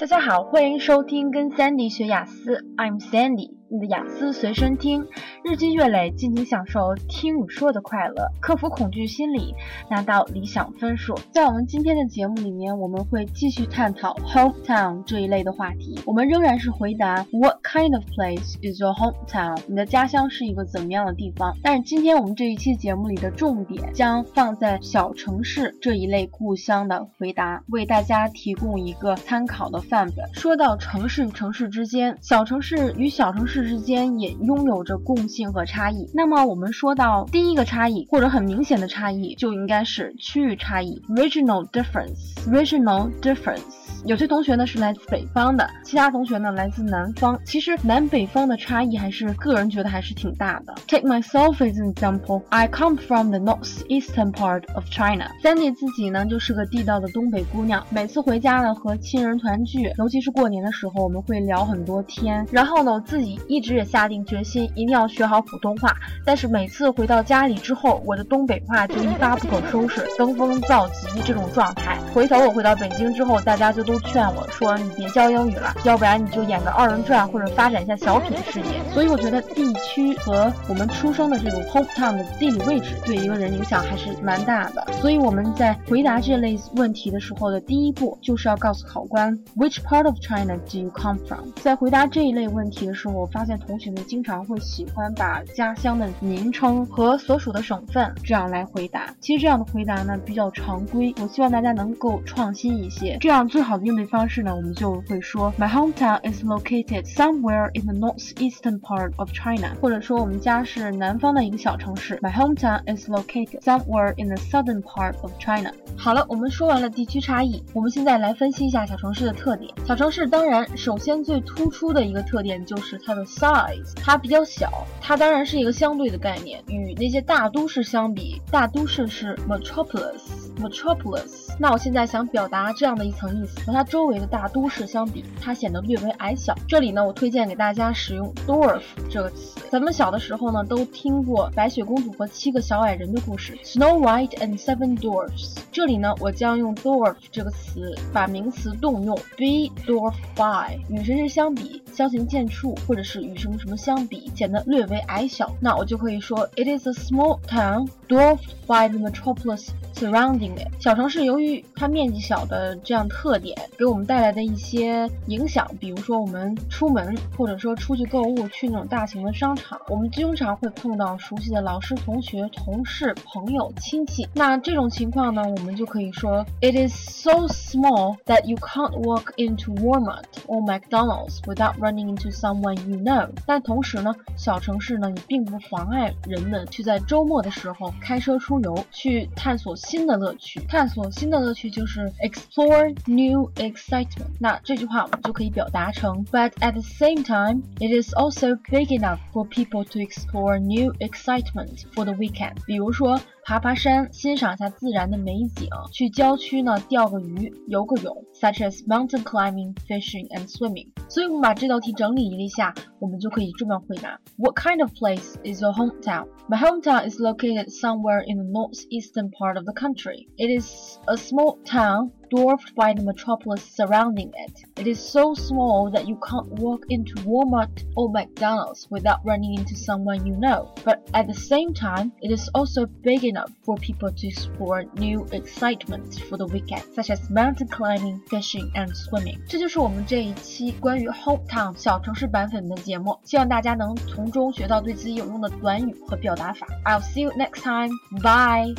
大家好，欢迎收听跟 Sandy 学雅思，I'm Sandy。你的雅思随身听，日积月累，尽情享受听与说的快乐，克服恐惧心理，拿到理想分数。在我们今天的节目里面，我们会继续探讨 hometown 这一类的话题。我们仍然是回答 What kind of place is your hometown？你的家乡是一个怎么样的地方？但是今天我们这一期节目里的重点将放在小城市这一类故乡的回答，为大家提供一个参考的范本。说到城市与城市之间，小城市与小城市。之间也拥有着共性和差异。那么我们说到第一个差异或者很明显的差异，就应该是区域差异 （regional difference）。regional difference。有些同学呢是来自北方的，其他同学呢来自南方。其实南北方的差异还是个人觉得还是挺大的。Take myself as an example. I come from the northeastern part of China. Sandy 自己呢就是个地道的东北姑娘。每次回家呢和亲人团聚，尤其是过年的时候，我们会聊很多天。然后呢，我自己。一直也下定决心一定要学好普通话，但是每次回到家里之后，我的东北话就一发不可收拾，登峰造极这种状态。回头我回到北京之后，大家就都劝我说：“你别教英语了，要不然你就演个二人转或者发展一下小品事业。”所以我觉得地区和我们出生的这种 hometown 的地理位置对一个人影响还是蛮大的。所以我们在回答这类问题的时候的第一步就是要告诉考官 Which part of China do you come from？在回答这一类问题的时候，我发。现同学们经常会喜欢把家乡的名称和所属的省份这样来回答。其实这样的回答呢比较常规，我希望大家能够创新一些。这样最好的应对方式呢，我们就会说 My hometown is located somewhere in the northeastern part of China，或者说我们家是南方的一个小城市。My hometown is located somewhere in the southern part of China。好了，我们说完了地区差异，我们现在来分析一下小城市的特点。小城市当然首先最突出的一个特点就是它的。size 它比较小，它当然是一个相对的概念，与那些大都市相比，大都市是 metropolis，metropolis。那我现在想表达这样的一层意思，和它周围的大都市相比，它显得略微矮小。这里呢，我推荐给大家使用 dwarf 这个词。咱们小的时候呢，都听过白雪公主和七个小矮人的故事，Snow White and Seven Dwarfs。这里呢，我将用 dwarf 这个词把名词动用，be dwarf by，与谁谁相比，相形见绌，或者是。与什么什么相比，显得略微矮小，那我就可以说，It is a small town dwarfed by the metropolis surrounding it。小城市由于它面积小的这样特点，给我们带来的一些影响，比如说我们出门或者说出去购物，去那种大型的商场，我们经常会碰到熟悉的老师、同学、同事、朋友、亲戚。那这种情况呢，我们就可以说，It is so small that you can't walk into Walmart or McDonald's without running into someone you know。但同时呢，小城市呢也并不妨碍人们去在周末的时候开车出游，去探索新的乐趣。探索新的乐趣就是 explore new excitement。那这句话我们就可以表达成，But at the same time, it is also big enough for people to explore new excitement for the weekend。比如说。 爬爬山，欣赏一下自然的美景；去郊区呢，钓个鱼，游个泳，such as mountain climbing, fishing and swimming。所以，我们把这道题整理一下，我们就可以这么回答：What kind of place is your hometown? My hometown is located somewhere in the northeastern part of the country. It is a small town dwarfed by the metropolis surrounding it. It is so small that you can't walk into Walmart or McDonald's without running into someone you know. But at the same time, it is also big enough for people to explore new excitements for the weekend, such as mountain climbing, fishing, and swimming. 这就是我们这一期关于 hometown 小城市版本的节目，希望大家能从中学到对自己有用的短语和表达法。I'll see you next time. Bye.